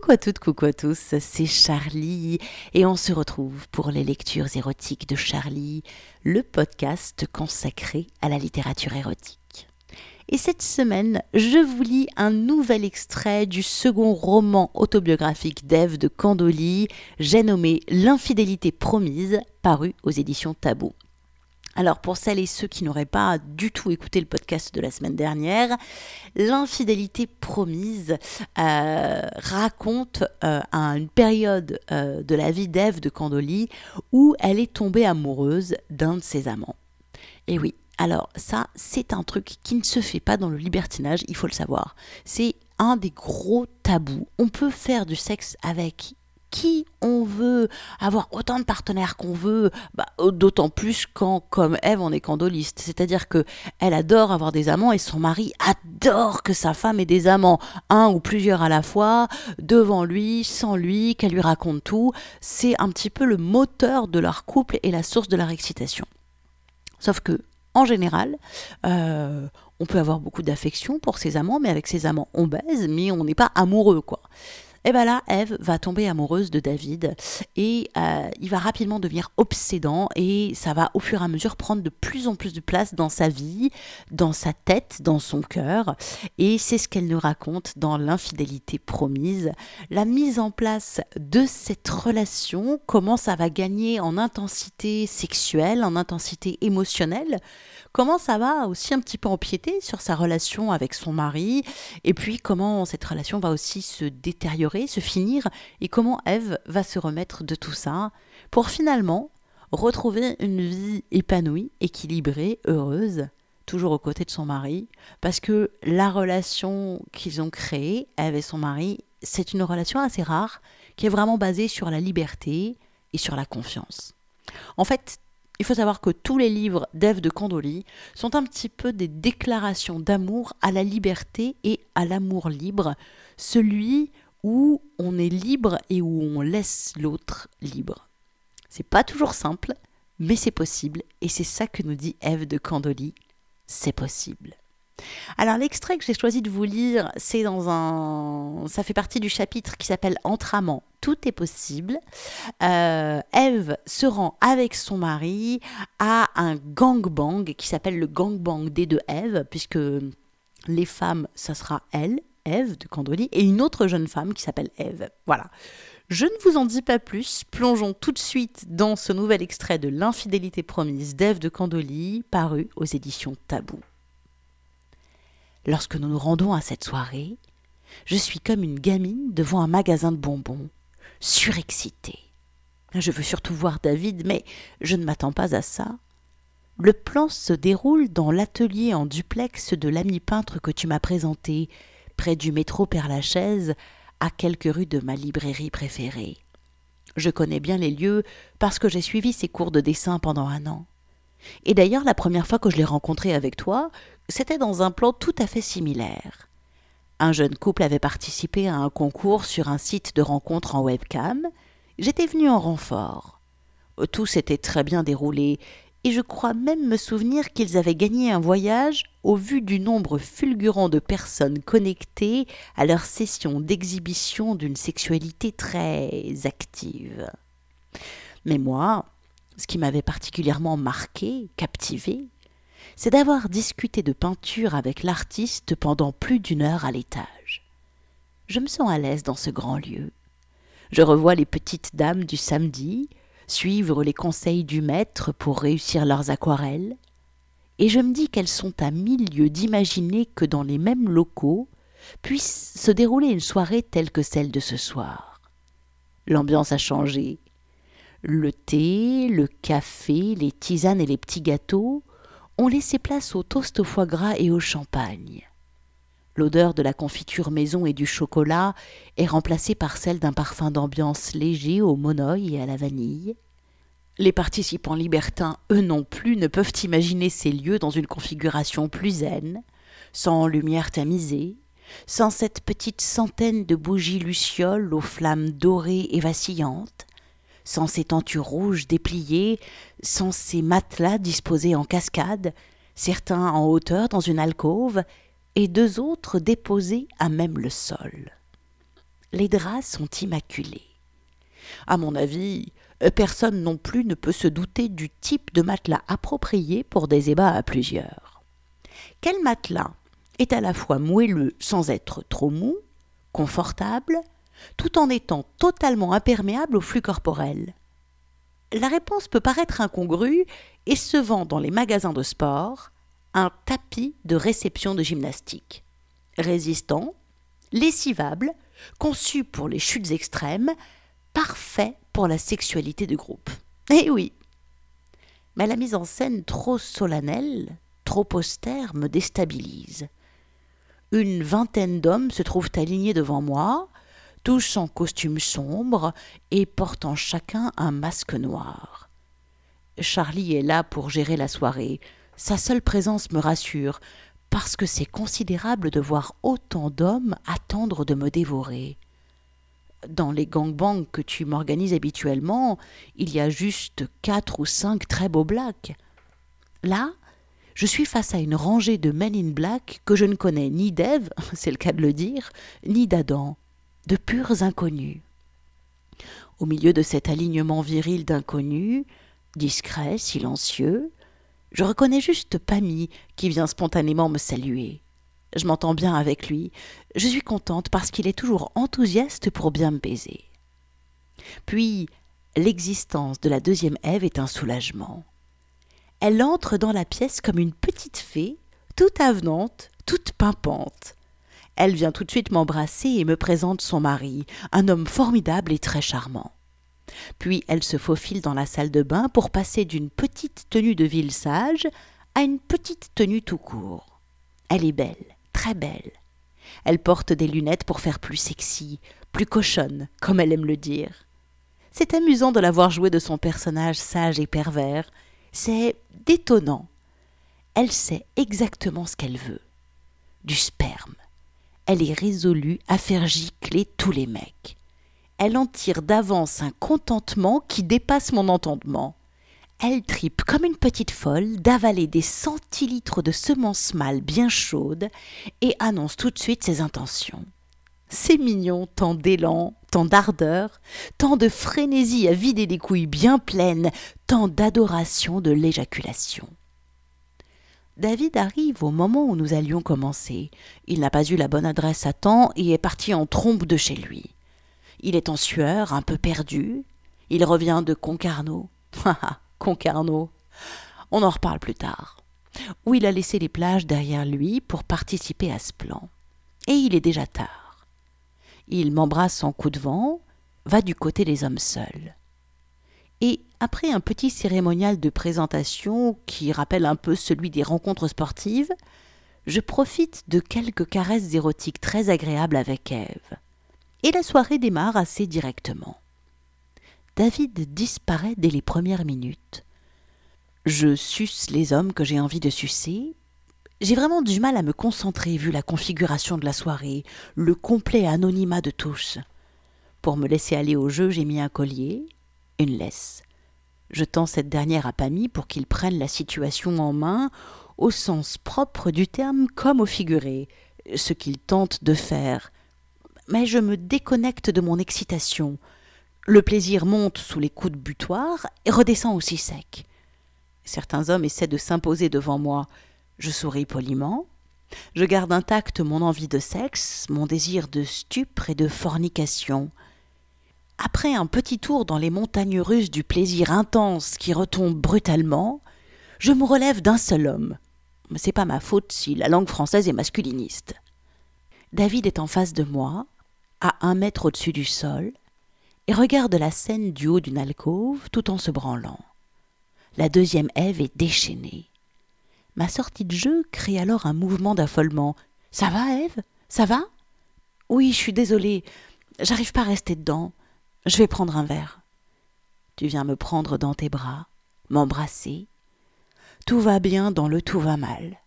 Coucou à toutes, coucou à tous, c'est Charlie et on se retrouve pour les lectures érotiques de Charlie, le podcast consacré à la littérature érotique. Et cette semaine, je vous lis un nouvel extrait du second roman autobiographique d'Ève de Candoli, j'ai nommé L'infidélité promise, paru aux éditions Tabou. Alors pour celles et ceux qui n'auraient pas du tout écouté le podcast de la semaine dernière, l'infidélité promise euh, raconte euh, une période euh, de la vie d'Ève de Candoli où elle est tombée amoureuse d'un de ses amants. Et oui, alors ça c'est un truc qui ne se fait pas dans le libertinage, il faut le savoir. C'est un des gros tabous. On peut faire du sexe avec qui on veut, avoir autant de partenaires qu'on veut, bah, d'autant plus quand, comme Eve, on est candoliste. C'est-à-dire que elle adore avoir des amants et son mari adore que sa femme ait des amants, un ou plusieurs à la fois, devant lui, sans lui, qu'elle lui raconte tout. C'est un petit peu le moteur de leur couple et la source de leur excitation. Sauf que, en général, euh, on peut avoir beaucoup d'affection pour ses amants, mais avec ses amants, on baise, mais on n'est pas amoureux, quoi. Et bien là, Eve va tomber amoureuse de David et euh, il va rapidement devenir obsédant et ça va au fur et à mesure prendre de plus en plus de place dans sa vie, dans sa tête, dans son cœur. Et c'est ce qu'elle nous raconte dans L'infidélité promise. La mise en place de cette relation, comment ça va gagner en intensité sexuelle, en intensité émotionnelle comment ça va aussi un petit peu empiéter sur sa relation avec son mari, et puis comment cette relation va aussi se détériorer, se finir, et comment Eve va se remettre de tout ça, pour finalement retrouver une vie épanouie, équilibrée, heureuse, toujours aux côtés de son mari, parce que la relation qu'ils ont créée, Eve et son mari, c'est une relation assez rare, qui est vraiment basée sur la liberté et sur la confiance. En fait, il faut savoir que tous les livres d'Ève de Candoli sont un petit peu des déclarations d'amour à la liberté et à l'amour libre, celui où on est libre et où on laisse l'autre libre. C'est pas toujours simple, mais c'est possible, et c'est ça que nous dit Ève de Candoli, c'est possible. Alors l'extrait que j'ai choisi de vous lire, c'est dans un, ça fait partie du chapitre qui s'appelle Entre amants, tout est possible. Euh, Eve se rend avec son mari à un gangbang qui s'appelle le gangbang des deux Eve, puisque les femmes, ça sera elle, Eve de Candoli, et une autre jeune femme qui s'appelle Eve. Voilà. Je ne vous en dis pas plus, plongeons tout de suite dans ce nouvel extrait de L'infidélité promise d'Ève de Candoli, paru aux éditions Tabou. Lorsque nous nous rendons à cette soirée, je suis comme une gamine devant un magasin de bonbons, surexcitée. Je veux surtout voir David, mais je ne m'attends pas à ça. Le plan se déroule dans l'atelier en duplex de l'ami peintre que tu m'as présenté, près du métro Père-Lachaise, à quelques rues de ma librairie préférée. Je connais bien les lieux parce que j'ai suivi ses cours de dessin pendant un an. Et d'ailleurs, la première fois que je l'ai rencontré avec toi, c'était dans un plan tout à fait similaire. Un jeune couple avait participé à un concours sur un site de rencontre en webcam. J'étais venu en renfort. Tout s'était très bien déroulé, et je crois même me souvenir qu'ils avaient gagné un voyage au vu du nombre fulgurant de personnes connectées à leur session d'exhibition d'une sexualité très active. Mais moi, ce qui m'avait particulièrement marqué, captivé, c'est d'avoir discuté de peinture avec l'artiste pendant plus d'une heure à l'étage. Je me sens à l'aise dans ce grand lieu. Je revois les petites dames du samedi suivre les conseils du maître pour réussir leurs aquarelles, et je me dis qu'elles sont à mille lieues d'imaginer que dans les mêmes locaux puisse se dérouler une soirée telle que celle de ce soir. L'ambiance a changé. Le thé, le café, les tisanes et les petits gâteaux on laissé place au toast au foie gras et au champagne. L'odeur de la confiture maison et du chocolat est remplacée par celle d'un parfum d'ambiance léger au monoï et à la vanille. Les participants libertins, eux non plus, ne peuvent imaginer ces lieux dans une configuration plus zen, sans lumière tamisée, sans cette petite centaine de bougies lucioles aux flammes dorées et vacillantes, sans ces tentures rouges dépliées, sans ces matelas disposés en cascade, certains en hauteur dans une alcôve, et deux autres déposés à même le sol. les draps sont immaculés. À mon avis, personne non plus ne peut se douter du type de matelas approprié pour des ébats à plusieurs. Quel matelas est à la fois moelleux sans être trop mou, confortable, tout en étant totalement imperméable au flux corporel? La réponse peut paraître incongrue et se vend dans les magasins de sport un tapis de réception de gymnastique. Résistant, lessivable, conçu pour les chutes extrêmes, parfait pour la sexualité de groupe. Eh oui Mais la mise en scène trop solennelle, trop austère me déstabilise. Une vingtaine d'hommes se trouvent alignés devant moi, tous en costume sombre et portant chacun un masque noir. Charlie est là pour gérer la soirée. Sa seule présence me rassure, parce que c'est considérable de voir autant d'hommes attendre de me dévorer. Dans les gangbangs que tu m'organises habituellement, il y a juste quatre ou cinq très beaux blacks. Là, je suis face à une rangée de men in black que je ne connais ni d'Ève, c'est le cas de le dire, ni d'Adam, de purs inconnus. Au milieu de cet alignement viril d'inconnus, discret, silencieux, je reconnais juste Pamy qui vient spontanément me saluer. Je m'entends bien avec lui, je suis contente parce qu'il est toujours enthousiaste pour bien me baiser. Puis, l'existence de la deuxième Ève est un soulagement elle entre dans la pièce comme une petite fée, toute avenante, toute pimpante. Elle vient tout de suite m'embrasser et me présente son mari, un homme formidable et très charmant. Puis elle se faufile dans la salle de bain pour passer d'une petite tenue de ville sage à une petite tenue tout court. Elle est belle, très belle. Elle porte des lunettes pour faire plus sexy, plus cochonne, comme elle aime le dire. C'est amusant de la voir jouer de son personnage sage et pervers, c'est détonnant. Elle sait exactement ce qu'elle veut. Du sperme. Elle est résolue à faire gicler tous les mecs. Elle en tire d'avance un contentement qui dépasse mon entendement. Elle tripe comme une petite folle d'avaler des centilitres de semences mâles bien chaudes et annonce tout de suite ses intentions. C'est mignon, tant d'élan, tant d'ardeur, tant de frénésie à vider des couilles bien pleines, tant d'adoration de l'éjaculation. David arrive au moment où nous allions commencer. Il n'a pas eu la bonne adresse à temps et est parti en trompe de chez lui. Il est en sueur, un peu perdu. Il revient de Concarneau. Concarneau. On en reparle plus tard. Où il a laissé les plages derrière lui pour participer à ce plan. Et il est déjà tard. Il m'embrasse en coup de vent, va du côté des hommes seuls. Et après un petit cérémonial de présentation qui rappelle un peu celui des rencontres sportives, je profite de quelques caresses érotiques très agréables avec Ève. Et la soirée démarre assez directement. David disparaît dès les premières minutes. Je suce les hommes que j'ai envie de sucer, j'ai vraiment du mal à me concentrer vu la configuration de la soirée, le complet anonymat de tous. Pour me laisser aller au jeu, j'ai mis un collier, une laisse. Je tends cette dernière à Pamy pour qu'il prenne la situation en main, au sens propre du terme comme au figuré, ce qu'il tente de faire. Mais je me déconnecte de mon excitation. Le plaisir monte sous les coups de butoir et redescend aussi sec. Certains hommes essaient de s'imposer devant moi, je souris poliment. Je garde intacte mon envie de sexe, mon désir de stupre et de fornication. Après un petit tour dans les montagnes russes du plaisir intense qui retombe brutalement, je me relève d'un seul homme. Mais c'est pas ma faute si la langue française est masculiniste. David est en face de moi, à un mètre au-dessus du sol, et regarde la scène du haut d'une alcôve tout en se branlant. La deuxième Ève est déchaînée. Ma sortie de jeu crée alors un mouvement d'affolement. Ça va, Ève? Ça va? Oui, je suis désolée. J'arrive pas à rester dedans. Je vais prendre un verre. Tu viens me prendre dans tes bras, m'embrasser. Tout va bien dans le tout va mal.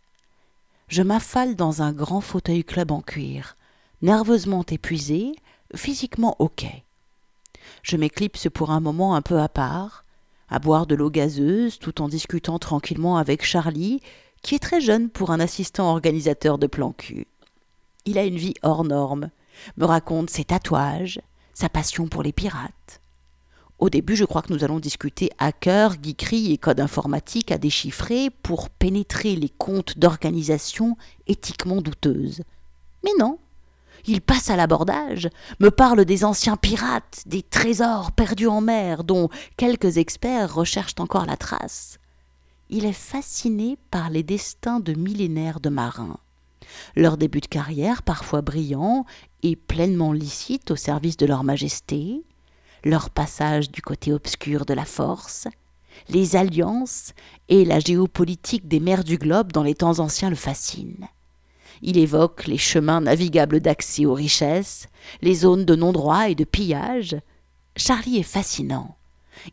Je m'affale dans un grand fauteuil club en cuir, nerveusement épuisé, physiquement ok. Je m'éclipse pour un moment un peu à part, à boire de l'eau gazeuse tout en discutant tranquillement avec Charlie, qui est très jeune pour un assistant organisateur de plan cul. Il a une vie hors norme, me raconte ses tatouages, sa passion pour les pirates. Au début, je crois que nous allons discuter hackers, geekerie et code informatique à déchiffrer pour pénétrer les comptes d'organisations éthiquement douteuses. Mais non, il passe à l'abordage, me parle des anciens pirates, des trésors perdus en mer dont quelques experts recherchent encore la trace. Il est fasciné par les destins de millénaires de marins. Leur début de carrière, parfois brillant et pleinement licite au service de leur majesté, leur passage du côté obscur de la force, les alliances et la géopolitique des mers du globe dans les temps anciens le fascinent. Il évoque les chemins navigables d'accès aux richesses, les zones de non-droit et de pillage. Charlie est fascinant.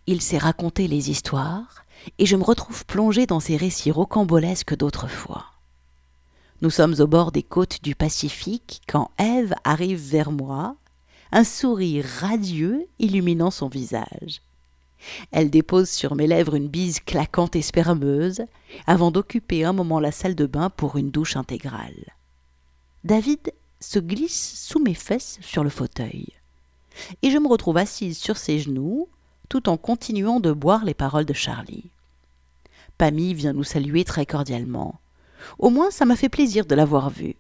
Il sait raconter les histoires, et je me retrouve plongé dans ces récits rocambolesques d'autrefois. Nous sommes au bord des côtes du Pacifique quand Ève arrive vers moi, un sourire radieux illuminant son visage. Elle dépose sur mes lèvres une bise claquante et spermeuse, avant d'occuper un moment la salle de bain pour une douche intégrale. David se glisse sous mes fesses sur le fauteuil, et je me retrouve assise sur ses genoux, tout en continuant de boire les paroles de Charlie. Pammy vient nous saluer très cordialement. Au moins, ça m'a fait plaisir de l'avoir vue.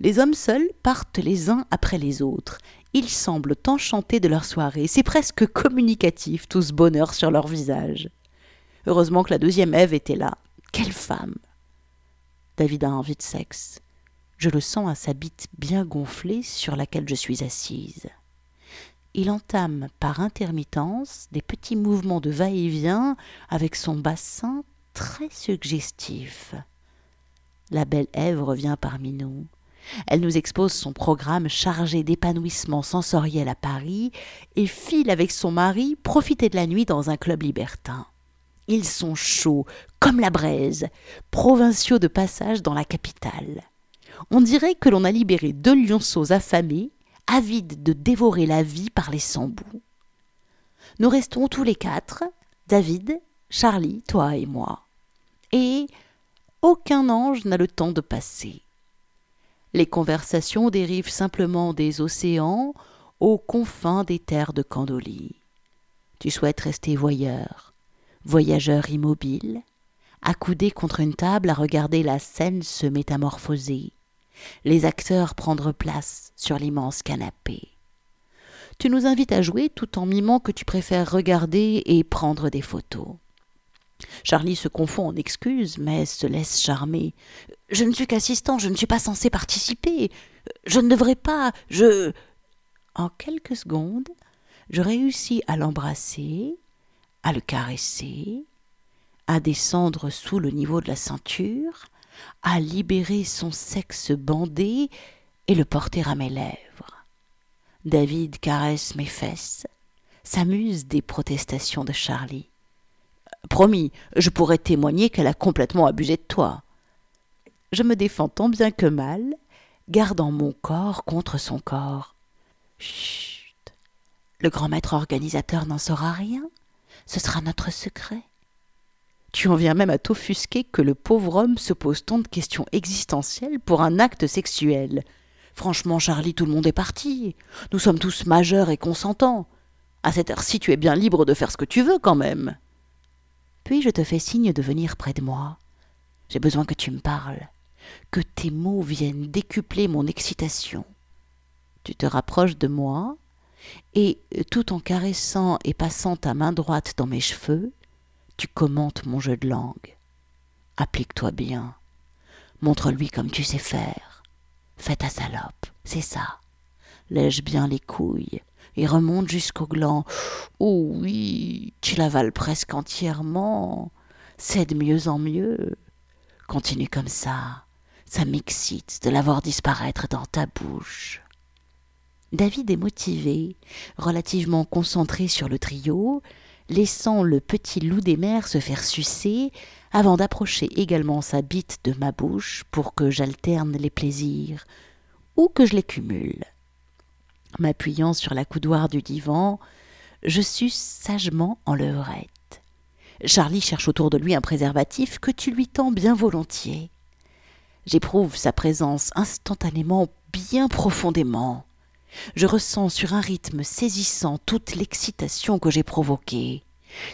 Les hommes seuls partent les uns après les autres, ils semblent enchantés de leur soirée. C'est presque communicatif, tout ce bonheur sur leur visage. Heureusement que la deuxième Ève était là. Quelle femme David a envie de sexe. Je le sens à sa bite bien gonflée sur laquelle je suis assise. Il entame par intermittence des petits mouvements de va-et-vient avec son bassin très suggestif. La belle Ève revient parmi nous. Elle nous expose son programme chargé d'épanouissement sensoriel à Paris et file avec son mari profiter de la nuit dans un club libertin. Ils sont chauds, comme la braise, provinciaux de passage dans la capitale. On dirait que l'on a libéré deux lionceaux affamés, avides de dévorer la vie par les sans-bouts. Nous restons tous les quatre, David, Charlie, toi et moi. Et aucun ange n'a le temps de passer. Les conversations dérivent simplement des océans aux confins des terres de Candolie. Tu souhaites rester voyeur, voyageur immobile, accoudé contre une table à regarder la scène se métamorphoser, les acteurs prendre place sur l'immense canapé. Tu nous invites à jouer tout en mimant que tu préfères regarder et prendre des photos. Charlie se confond en excuses, mais se laisse charmer. Je ne suis qu'assistant, je ne suis pas censé participer. Je ne devrais pas. Je. En quelques secondes, je réussis à l'embrasser, à le caresser, à descendre sous le niveau de la ceinture, à libérer son sexe bandé et le porter à mes lèvres. David caresse mes fesses, s'amuse des protestations de Charlie. Promis, je pourrais témoigner qu'elle a complètement abusé de toi. Je me défends tant bien que mal, gardant mon corps contre son corps. Chut. Le grand maître organisateur n'en saura rien. Ce sera notre secret. Tu en viens même à t'offusquer que le pauvre homme se pose tant de questions existentielles pour un acte sexuel. Franchement, Charlie, tout le monde est parti. Nous sommes tous majeurs et consentants. À cette heure-ci, tu es bien libre de faire ce que tu veux quand même. Puis je te fais signe de venir près de moi. J'ai besoin que tu me parles, que tes mots viennent décupler mon excitation. Tu te rapproches de moi, et tout en caressant et passant ta main droite dans mes cheveux, tu commentes mon jeu de langue. Applique-toi bien. Montre-lui comme tu sais faire. Fais ta salope, c'est ça. Lèche bien les couilles et remonte jusqu'au gland. Oh oui, tu l'avales presque entièrement. C'est de mieux en mieux. Continue comme ça. Ça m'excite de l'avoir disparaître dans ta bouche. David est motivé, relativement concentré sur le trio, laissant le petit loup des mers se faire sucer, avant d'approcher également sa bite de ma bouche pour que j'alterne les plaisirs, ou que je les cumule. M'appuyant sur la coudoir du divan, je suce sagement en levrette. Charlie cherche autour de lui un préservatif que tu lui tends bien volontiers. J'éprouve sa présence instantanément bien profondément. Je ressens sur un rythme saisissant toute l'excitation que j'ai provoquée.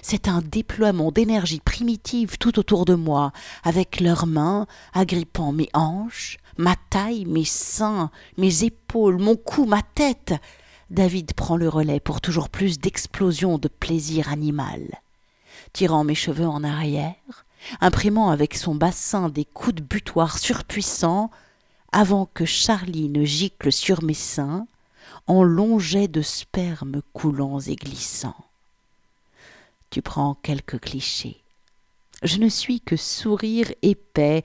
C'est un déploiement d'énergie primitive tout autour de moi, avec leurs mains agrippant mes hanches, ma taille, mes seins, mes épaules, mon cou, ma tête. David prend le relais pour toujours plus d'explosions de plaisir animal. Tirant mes cheveux en arrière, imprimant avec son bassin des coups de butoir surpuissants, avant que Charlie ne gicle sur mes seins, en longs jets de sperme coulants et glissants. Tu prends quelques clichés. Je ne suis que sourire épais,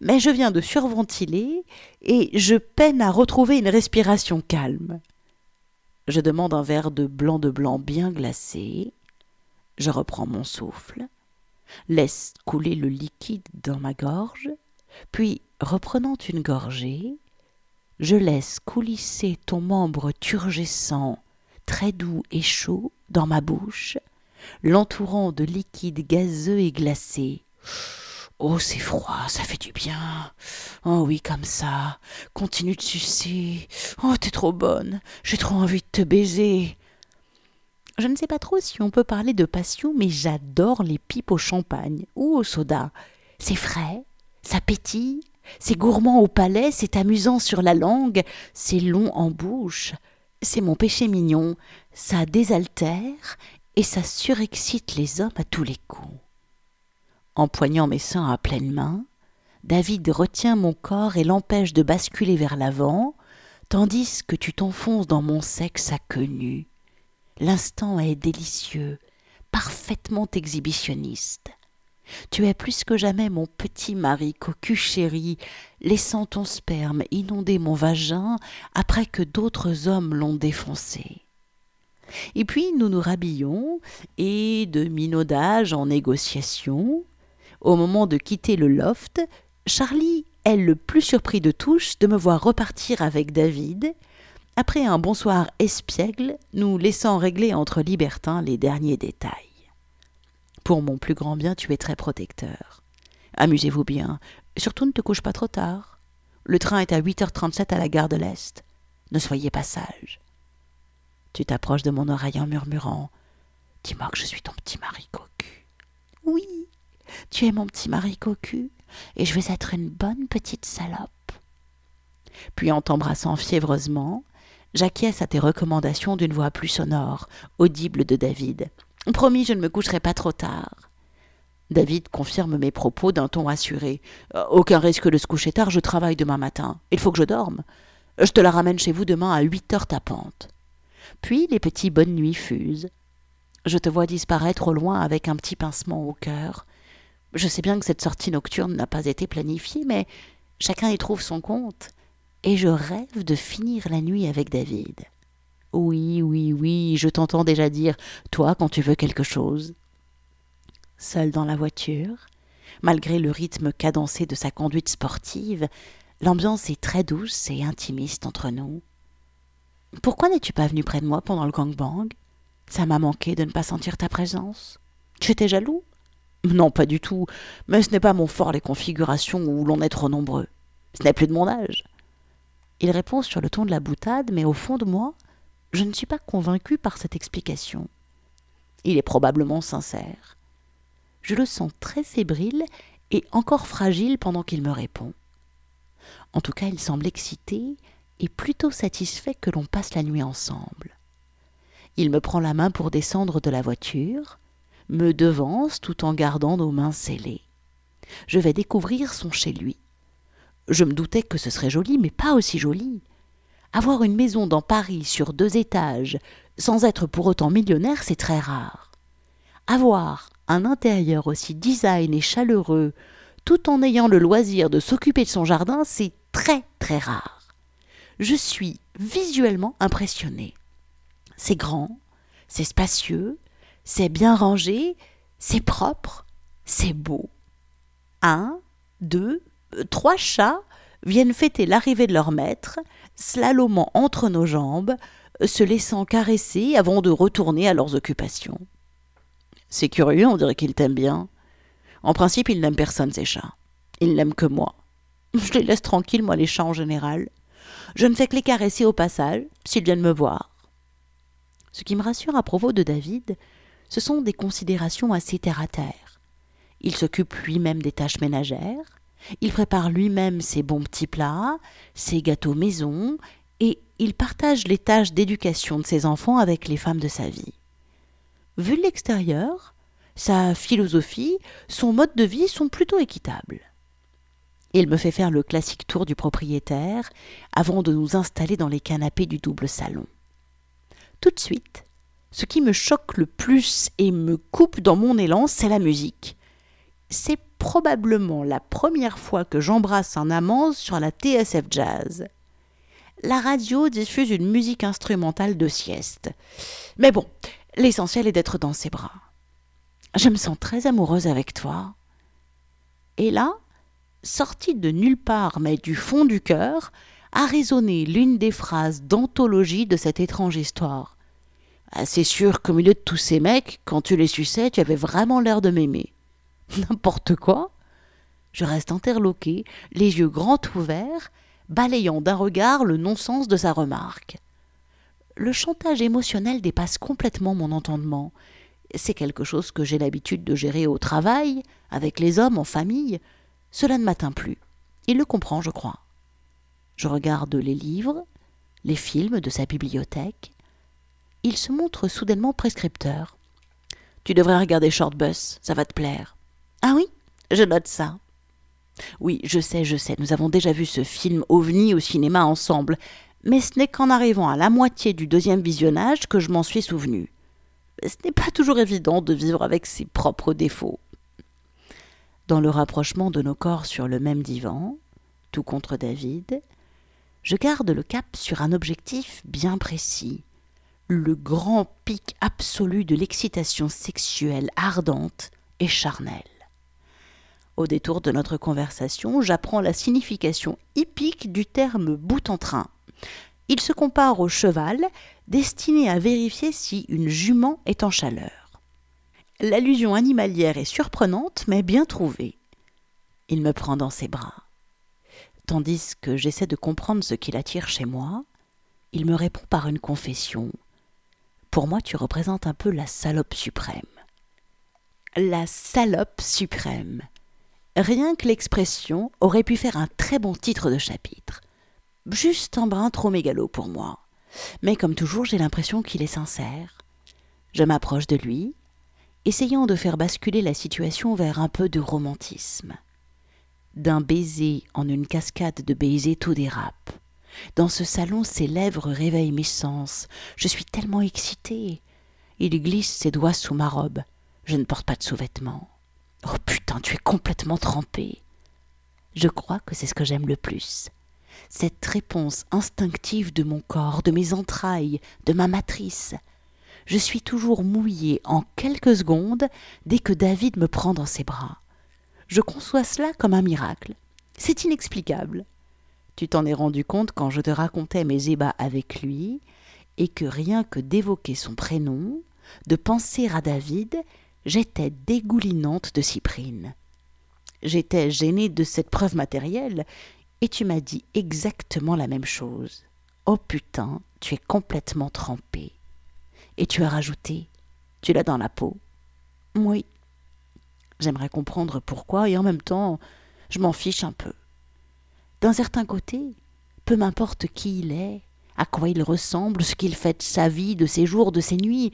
mais je viens de surventiler et je peine à retrouver une respiration calme. Je demande un verre de blanc de blanc bien glacé. Je reprends mon souffle, laisse couler le liquide dans ma gorge, puis, reprenant une gorgée, je laisse coulisser ton membre turgescent, très doux et chaud, dans ma bouche, l'entourant de liquide gazeux et glacé. Oh, c'est froid, ça fait du bien. Oh oui, comme ça. Continue de sucer. Oh, t'es trop bonne. J'ai trop envie de te baiser. Je ne sais pas trop si on peut parler de passion, mais j'adore les pipes au champagne ou au soda. C'est frais, ça pétille, c'est gourmand au palais, c'est amusant sur la langue, c'est long en bouche. C'est mon péché mignon, ça désaltère et ça surexcite les hommes à tous les coups. Empoignant mes seins à pleine main, David retient mon corps et l'empêche de basculer vers l'avant, tandis que tu t'enfonces dans mon sexe à queue. L'instant est délicieux, parfaitement exhibitionniste. Tu es plus que jamais mon petit mari cocu chéri, laissant ton sperme inonder mon vagin après que d'autres hommes l'ont défoncé. Et puis nous nous rhabillons, et de minaudage en négociation, au moment de quitter le loft, Charlie est le plus surpris de tous de me voir repartir avec David, après un bonsoir espiègle, nous laissant régler entre libertins les derniers détails. Pour mon plus grand bien, tu es très protecteur. Amusez-vous bien. Surtout ne te couche pas trop tard. Le train est à 8h37 à la gare de l'Est. Ne soyez pas sage. Tu t'approches de mon oreille en murmurant Dis-moi que je suis ton petit mari cocu. Oui, tu es mon petit mari cocu, et je vais être une bonne petite salope. Puis en t'embrassant fiévreusement, j'acquiesce à tes recommandations d'une voix plus sonore, audible de David. Promis, je ne me coucherai pas trop tard. David confirme mes propos d'un ton assuré. Euh, aucun risque de se coucher tard, je travaille demain matin. Il faut que je dorme. Je te la ramène chez vous demain à huit heures tapante. Puis les petits bonnes nuits fusent. Je te vois disparaître au loin avec un petit pincement au cœur. Je sais bien que cette sortie nocturne n'a pas été planifiée, mais chacun y trouve son compte. Et je rêve de finir la nuit avec David. Oui, oui, oui, je t'entends déjà dire, toi, quand tu veux quelque chose. Seul dans la voiture, malgré le rythme cadencé de sa conduite sportive, l'ambiance est très douce et intimiste entre nous. Pourquoi n'es-tu pas venu près de moi pendant le gangbang? Ça m'a manqué de ne pas sentir ta présence. Tu étais jaloux? Non, pas du tout, mais ce n'est pas mon fort les configurations où l'on est trop nombreux. Ce n'est plus de mon âge. Il répond sur le ton de la boutade, mais au fond de moi, je ne suis pas convaincu par cette explication. Il est probablement sincère. Je le sens très fébrile et encore fragile pendant qu'il me répond. En tout cas, il semble excité et plutôt satisfait que l'on passe la nuit ensemble. Il me prend la main pour descendre de la voiture, me devance tout en gardant nos mains scellées. Je vais découvrir son chez lui. Je me doutais que ce serait joli, mais pas aussi joli. Avoir une maison dans Paris sur deux étages, sans être pour autant millionnaire, c'est très rare. Avoir un intérieur aussi design et chaleureux, tout en ayant le loisir de s'occuper de son jardin, c'est très très rare. Je suis visuellement impressionné. C'est grand, c'est spacieux, c'est bien rangé, c'est propre, c'est beau. Un, deux, trois chats viennent fêter l'arrivée de leur maître, slalomant entre nos jambes, se laissant caresser avant de retourner à leurs occupations. C'est curieux, on dirait qu'ils t'aiment bien. En principe, ils n'aiment personne, ces chats. Ils n'aiment que moi. Je les laisse tranquilles, moi, les chats en général. Je ne fais que les caresser au passage, s'ils viennent me voir. Ce qui me rassure à propos de David, ce sont des considérations assez terre à terre. Il s'occupe lui-même des tâches ménagères, il prépare lui-même ses bons petits plats, ses gâteaux maison, et il partage les tâches d'éducation de ses enfants avec les femmes de sa vie. Vu de l'extérieur, sa philosophie, son mode de vie sont plutôt équitables. Il me fait faire le classique tour du propriétaire avant de nous installer dans les canapés du double salon. Tout de suite, ce qui me choque le plus et me coupe dans mon élan, c'est la musique. C'est probablement la première fois que j'embrasse un amant sur la TSF Jazz. La radio diffuse une musique instrumentale de sieste. Mais bon, l'essentiel est d'être dans ses bras. Je me sens très amoureuse avec toi. Et là, sortie de nulle part mais du fond du cœur, a résonné l'une des phrases d'anthologie de cette étrange histoire. Ah, c'est sûr qu'au milieu de tous ces mecs, quand tu les suçais, tu avais vraiment l'air de m'aimer. N'importe quoi. Je reste interloqué, les yeux grands ouverts, balayant d'un regard le non-sens de sa remarque. Le chantage émotionnel dépasse complètement mon entendement. C'est quelque chose que j'ai l'habitude de gérer au travail, avec les hommes, en famille. Cela ne m'atteint plus. Il le comprend, je crois. Je regarde les livres, les films de sa bibliothèque. Il se montre soudainement prescripteur. Tu devrais regarder Shortbus, ça va te plaire. Ah oui? Je note ça. Oui, je sais, je sais, nous avons déjà vu ce film OVNI au cinéma ensemble, mais ce n'est qu'en arrivant à la moitié du deuxième visionnage que je m'en suis souvenu. Ce n'est pas toujours évident de vivre avec ses propres défauts. Dans le rapprochement de nos corps sur le même divan, tout contre David, je garde le cap sur un objectif bien précis, le grand pic absolu de l'excitation sexuelle ardente et charnelle. Au détour de notre conversation, j'apprends la signification hippique du terme bout en train. Il se compare au cheval, destiné à vérifier si une jument est en chaleur. L'allusion animalière est surprenante, mais bien trouvée. Il me prend dans ses bras. Tandis que j'essaie de comprendre ce qui l'attire chez moi, il me répond par une confession. Pour moi, tu représentes un peu la salope suprême. La salope suprême. Rien que l'expression aurait pu faire un très bon titre de chapitre. Juste un brin trop mégalo pour moi. Mais comme toujours, j'ai l'impression qu'il est sincère. Je m'approche de lui, essayant de faire basculer la situation vers un peu de romantisme. D'un baiser en une cascade de baisers tout dérape. Dans ce salon, ses lèvres réveillent mes sens. Je suis tellement excitée. Il glisse ses doigts sous ma robe. Je ne porte pas de sous-vêtements. Oh putain, tu es complètement trempé. Je crois que c'est ce que j'aime le plus. Cette réponse instinctive de mon corps, de mes entrailles, de ma matrice. Je suis toujours mouillée en quelques secondes dès que David me prend dans ses bras. Je conçois cela comme un miracle. C'est inexplicable. Tu t'en es rendu compte quand je te racontais mes ébats avec lui, et que rien que d'évoquer son prénom, de penser à David, j'étais dégoulinante de Cyprine. J'étais gênée de cette preuve matérielle, et tu m'as dit exactement la même chose. Oh putain, tu es complètement trempé. Et tu as rajouté, tu l'as dans la peau. Oui. J'aimerais comprendre pourquoi, et en même temps, je m'en fiche un peu. D'un certain côté, peu m'importe qui il est, à quoi il ressemble, ce qu'il fait de sa vie, de ses jours, de ses nuits,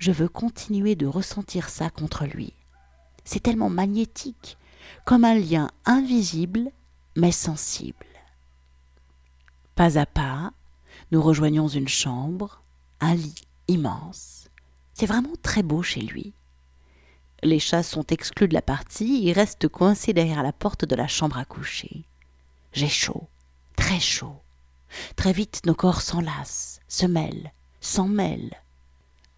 je veux continuer de ressentir ça contre lui. C'est tellement magnétique, comme un lien invisible mais sensible. Pas à pas, nous rejoignons une chambre, un lit immense. C'est vraiment très beau chez lui. Les chats sont exclus de la partie et restent coincés derrière la porte de la chambre à coucher. J'ai chaud, très chaud. Très vite nos corps s'enlacent, se mêlent, s'en mêlent,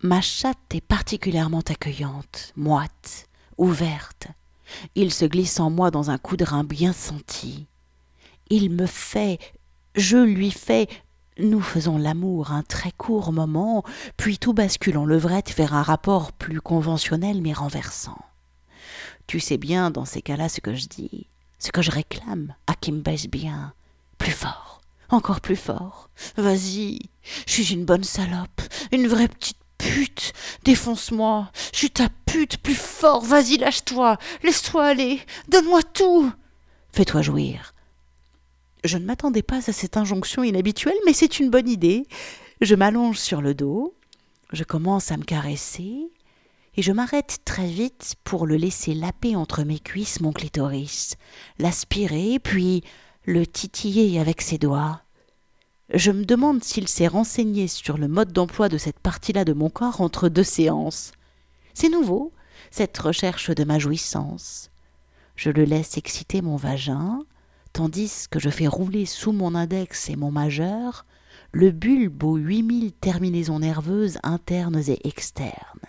Ma chatte est particulièrement accueillante, moite, ouverte. Il se glisse en moi dans un coup de bien senti. Il me fait, je lui fais, nous faisons l'amour un très court moment, puis tout bascule en levrette vers un rapport plus conventionnel mais renversant. Tu sais bien dans ces cas-là ce que je dis, ce que je réclame, à qui me baisse bien, plus fort, Encore plus fort. Vas-y. Je suis une bonne salope. Une vraie petite pute. Défonce-moi. Je suis ta pute. Plus fort. Vas-y, lâche-toi. Laisse-toi aller. Donne-moi tout. Fais-toi jouir. Je ne m'attendais pas à cette injonction inhabituelle, mais c'est une bonne idée. Je m'allonge sur le dos. Je commence à me caresser et je m'arrête très vite pour le laisser laper entre mes cuisses mon clitoris, l'aspirer, puis le titiller avec ses doigts. Je me demande s'il s'est renseigné sur le mode d'emploi de cette partie-là de mon corps entre deux séances. C'est nouveau, cette recherche de ma jouissance. Je le laisse exciter mon vagin, tandis que je fais rouler sous mon index et mon majeur le bulbe aux huit mille terminaisons nerveuses internes et externes.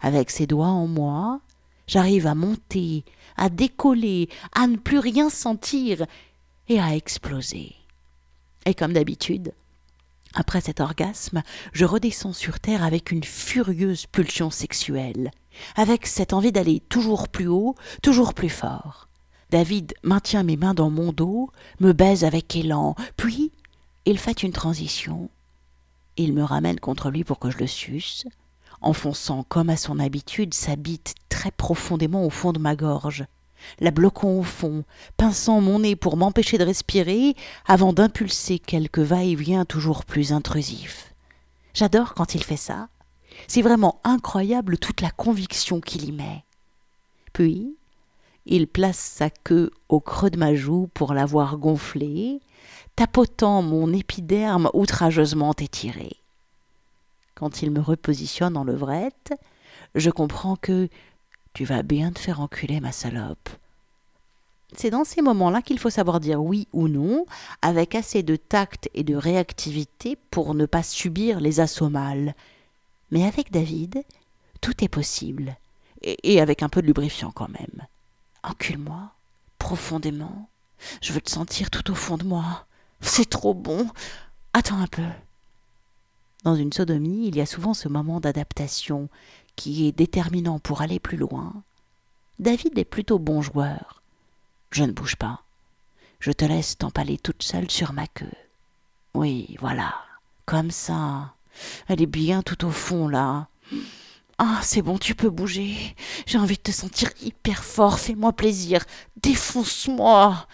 Avec ses doigts en moi, j'arrive à monter, à décoller, à ne plus rien sentir et à exploser. Et comme d'habitude, après cet orgasme, je redescends sur terre avec une furieuse pulsion sexuelle, avec cette envie d'aller toujours plus haut, toujours plus fort. David maintient mes mains dans mon dos, me baise avec élan, puis il fait une transition. Il me ramène contre lui pour que je le suce, enfonçant comme à son habitude sa bite très profondément au fond de ma gorge, la bloquant au fond, pinçant mon nez pour m'empêcher de respirer, avant d'impulser quelques va-et-vient toujours plus intrusifs. J'adore quand il fait ça. C'est vraiment incroyable toute la conviction qu'il y met. Puis, il place sa queue au creux de ma joue pour l'avoir gonflée, tapotant mon épiderme outrageusement étiré. Quand il me repositionne en levrette, je comprends que tu vas bien te faire enculer, ma salope. C'est dans ces moments-là qu'il faut savoir dire oui ou non, avec assez de tact et de réactivité pour ne pas subir les assauts. Mais avec David, tout est possible, et, avec un peu de lubrifiant quand même. Encule-moi, profondément. Je veux te sentir tout au fond de moi. C'est trop bon. Attends un peu. Dans une sodomie, il y a souvent ce moment d'adaptation qui est déterminant pour aller plus loin. David est plutôt bon joueur. Je ne bouge pas. Je te laisse t'empaler toute seule sur ma queue. Oui, voilà. Comme ça. Elle est bien tout au fond, là. Ah, c'est bon, tu peux bouger. J'ai envie de te sentir hyper fort. Fais-moi plaisir. Défonce-moi.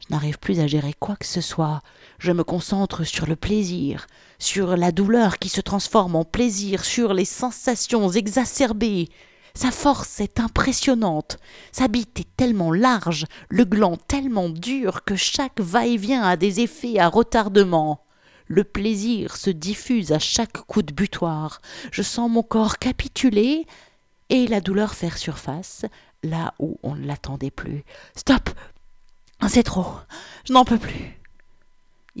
Je n'arrive plus à gérer quoi que ce soit. Je me concentre sur le plaisir, sur la douleur qui se transforme en plaisir, sur les sensations exacerbées. Sa force est impressionnante, sa bite est tellement large, le gland tellement dur que chaque va-et-vient a des effets à retardement. Le plaisir se diffuse à chaque coup de butoir. Je sens mon corps capituler et la douleur faire surface là où on ne l'attendait plus. Stop C'est trop Je n'en peux plus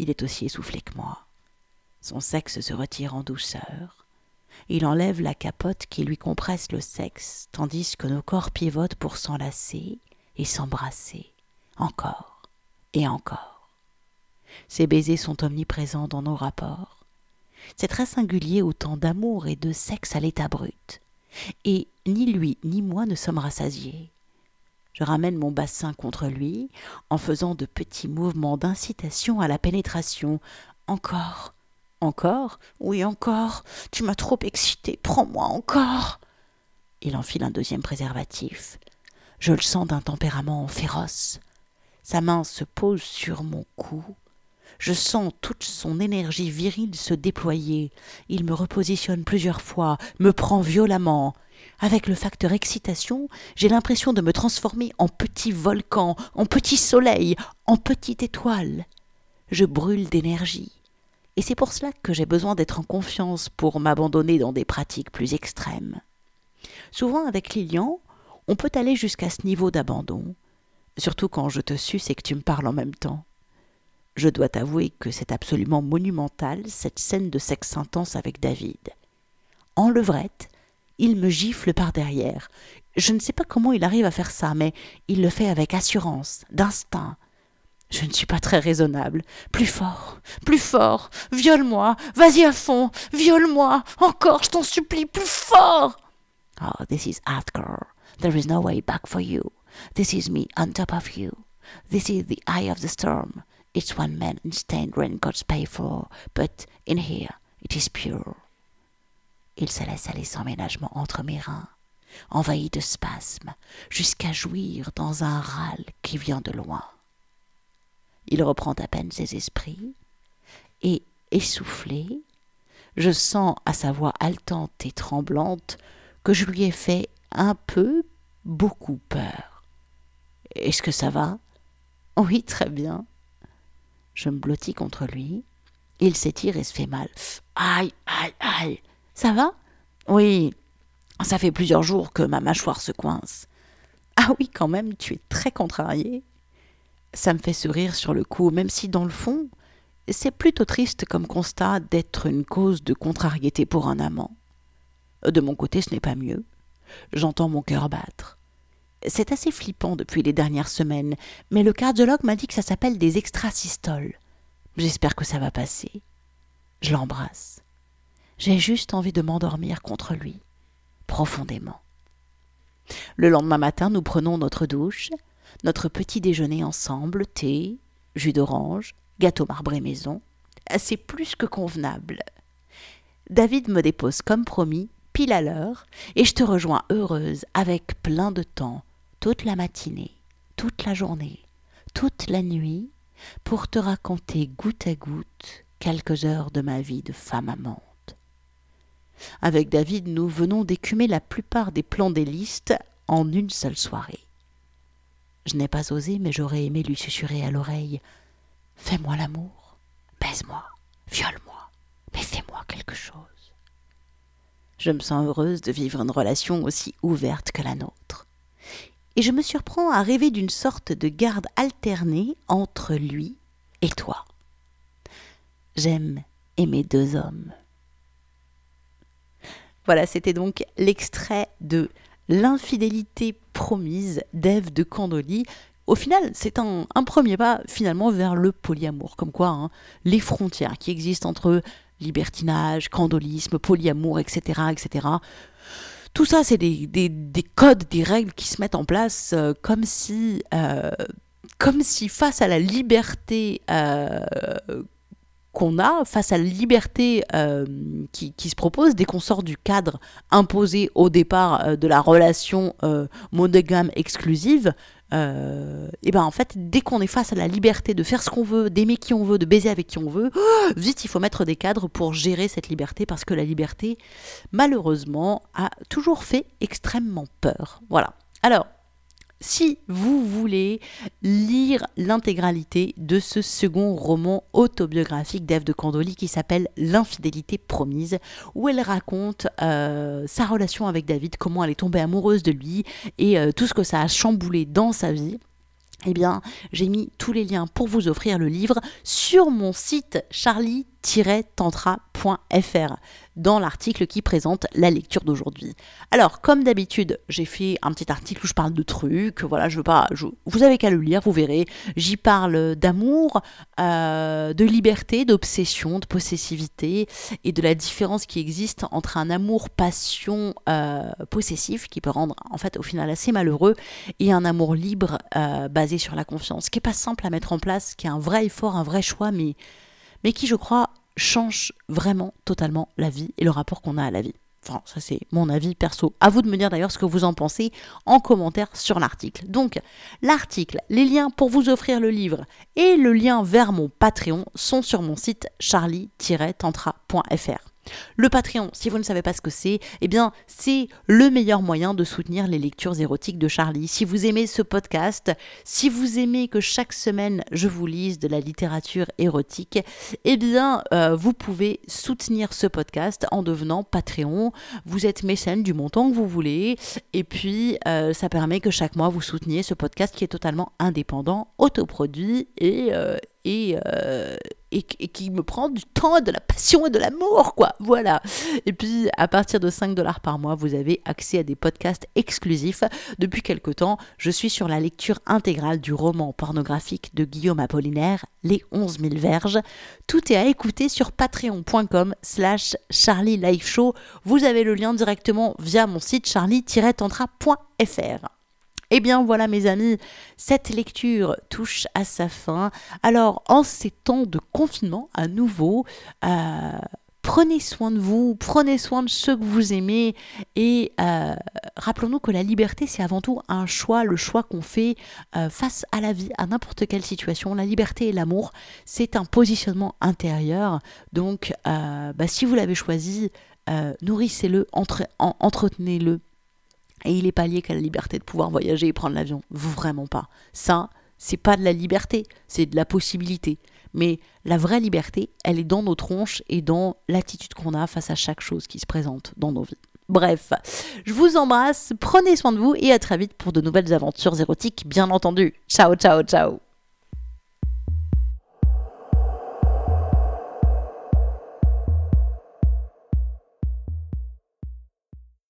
Il est aussi essoufflé que moi. Son sexe se retire en douceur. Il enlève la capote qui lui compresse le sexe, tandis que nos corps pivotent pour s'enlacer et s'embrasser, encore et encore. Ces baisers sont omniprésents dans nos rapports. C'est très singulier autant d'amour et de sexe à l'état brut. Et ni lui ni moi ne sommes rassasiés. Je ramène mon bassin contre lui en faisant de petits mouvements d'incitation à la pénétration. Encore, encore Oui, encore. Tu m'as trop excité. Prends-moi encore. Il enfile un deuxième préservatif. Je le sens d'un tempérament féroce. Sa main se pose sur mon cou. Je sens toute son énergie virile se déployer. Il me repositionne plusieurs fois, me prend violemment. Avec le facteur excitation, j'ai l'impression de me transformer en petit volcan, en petit soleil, en petite étoile. Je brûle d'énergie. Et c'est pour cela que j'ai besoin d'être en confiance pour m'abandonner dans des pratiques plus extrêmes. Souvent avec Lilian, on peut aller jusqu'à ce niveau d'abandon, surtout quand je te suce et que tu me parles en même temps. Je dois t'avouer que c'est absolument monumental, cette scène de sexe intense avec David. En levrette, il me gifle par derrière. Je ne sais pas comment il arrive à faire ça, mais il le fait avec assurance, d'instinct, je ne suis pas très raisonnable. Plus fort, plus fort, viole-moi, vas-y à fond, viole-moi, encore, je t'en supplie, plus fort. Oh, this is hardcore. There is no way back for you. This is me on top of you. This is the eye of the storm. It's one man in stained raincoats pay for, but in here it is pure. Il se laisse aller sans ménagement entre mes reins, envahi de spasmes, jusqu'à jouir dans un râle qui vient de loin. Il reprend à peine ses esprits, et, essoufflé, je sens à sa voix haletante et tremblante que je lui ai fait un peu, beaucoup peur. Est-ce que ça va? Oui, très bien. Je me blottis contre lui. Il s'étire et se fait mal. Aïe, aïe, aïe. Ça va? Oui. Ça fait plusieurs jours que ma mâchoire se coince. Ah oui, quand même, tu es très contrarié. Ça me fait sourire sur le coup, même si dans le fond, c'est plutôt triste comme constat d'être une cause de contrariété pour un amant. De mon côté, ce n'est pas mieux. J'entends mon cœur battre. C'est assez flippant depuis les dernières semaines, mais le cardiologue m'a dit que ça s'appelle des extrasystoles. J'espère que ça va passer. Je l'embrasse. J'ai juste envie de m'endormir contre lui, profondément. Le lendemain matin, nous prenons notre douche, notre petit déjeuner ensemble, thé, jus d'orange, gâteau marbré maison. C'est plus que convenable. David me dépose comme promis, pile à l'heure, et je te rejoins heureuse, avec plein de temps, toute la matinée, toute la journée, toute la nuit, pour te raconter goutte à goutte quelques heures de ma vie de femme amante. Avec David, nous venons d'écumer la plupart des plans des listes en une seule soirée. Je n'ai pas osé, mais j'aurais aimé lui susurrer à l'oreille Fais-moi l'amour, baise-moi, viole-moi, mais fais-moi quelque chose. Je me sens heureuse de vivre une relation aussi ouverte que la nôtre. Et je me surprends à rêver d'une sorte de garde alternée entre lui et toi. J'aime aimer deux hommes. Voilà, c'était donc l'extrait de L'infidélité promise d'Ève de Candoli, au final, c'est un, premier pas finalement vers le polyamour, comme quoi hein, les frontières qui existent entre libertinage, candolisme, polyamour, etc., etc. Tout ça, c'est des, codes, des règles qui se mettent en place euh, comme si, euh, comme si face à la liberté euh, qu'on a face à la liberté euh, qui, se propose dès qu'on sort du cadre imposé au départ euh, de la relation euh, monogame exclusive. et ben en fait, dès qu'on est face à la liberté de faire ce qu'on veut, d'aimer qui on veut, de baiser avec qui on veut, vite il faut mettre des cadres pour gérer cette liberté parce que la liberté, malheureusement, a toujours fait extrêmement peur. Voilà. Alors, si vous voulez lire l'intégralité de ce second roman autobiographique d'Ève de Candoli qui s'appelle L'infidélité promise, où elle raconte euh, sa relation avec David, comment elle est tombée amoureuse de lui et euh, tout ce que ça a chamboulé dans sa vie. Eh bien, j'ai mis tous les liens pour vous offrir le livre sur mon site charlie-tantra.fr dans l'article qui présente la lecture d'aujourd'hui. Alors, comme d'habitude, j'ai fait un petit article où je parle de trucs, voilà, je veux pas, vous avez qu'à le lire, vous verrez. J'y parle d'amour, euh, de liberté, d'obsession, de possessivité et de la différence qui existe entre un amour passion euh, possessif qui peut rendre en fait au final assez malheureux et un amour libre euh, basé sur la confiance, qui est pas simple à mettre en place, qui est un vrai effort, un vrai choix, mais mais qui je crois change vraiment totalement la vie et le rapport qu'on a à la vie. Enfin, ça c'est mon avis perso. À vous de me dire d'ailleurs ce que vous en pensez en commentaire sur l'article. Donc, l'article, les liens pour vous offrir le livre et le lien vers mon Patreon sont sur mon site charlie-tantra.fr. Le Patreon, si vous ne savez pas ce que c'est, eh bien, c'est le meilleur moyen de soutenir les lectures érotiques de Charlie. Si vous aimez ce podcast, si vous aimez que chaque semaine je vous lise de la littérature érotique, eh bien, euh, vous pouvez soutenir ce podcast en devenant Patreon. Vous êtes mécène du montant que vous voulez, et puis euh, ça permet que chaque mois vous souteniez ce podcast qui est totalement indépendant, autoproduit et, euh, et, et, qui me prend du temps, de la passion et de l'amour, quoi. Voilà. Et puis, à partir de 5 dollars par mois, vous avez accès à des podcasts exclusifs. Depuis quelque temps, je suis sur la lecture intégrale du roman pornographique de Guillaume Apollinaire, Les 11 000 verges. Tout est à écouter sur patreon.com slash Charlie Live Show. Vous avez le lien directement via mon site charlie-tantra.fr. Eh bien voilà mes amis, cette lecture touche à sa fin. Alors en ces temps de confinement à nouveau, euh, prenez soin de vous, prenez soin de ceux que vous aimez et euh, rappelons-nous que la liberté c'est avant tout un choix, le choix qu'on fait euh, face à la vie, à n'importe quelle situation. La liberté et l'amour c'est un positionnement intérieur. Donc bah, si vous l'avez choisi, nourrissez-le, entretenez-le et il n'est pas lié qu'à la liberté de pouvoir voyager et prendre l'avion. Vraiment pas. Ça, c'est pas de la liberté, c'est de la possibilité. Mais la vraie liberté, elle est dans nos tronches et dans l'attitude qu'on a face à chaque chose qui se présente dans nos vies. Bref, je vous embrasse, prenez soin de vous et à très vite pour de nouvelles aventures érotiques, bien entendu. Ciao, ciao, ciao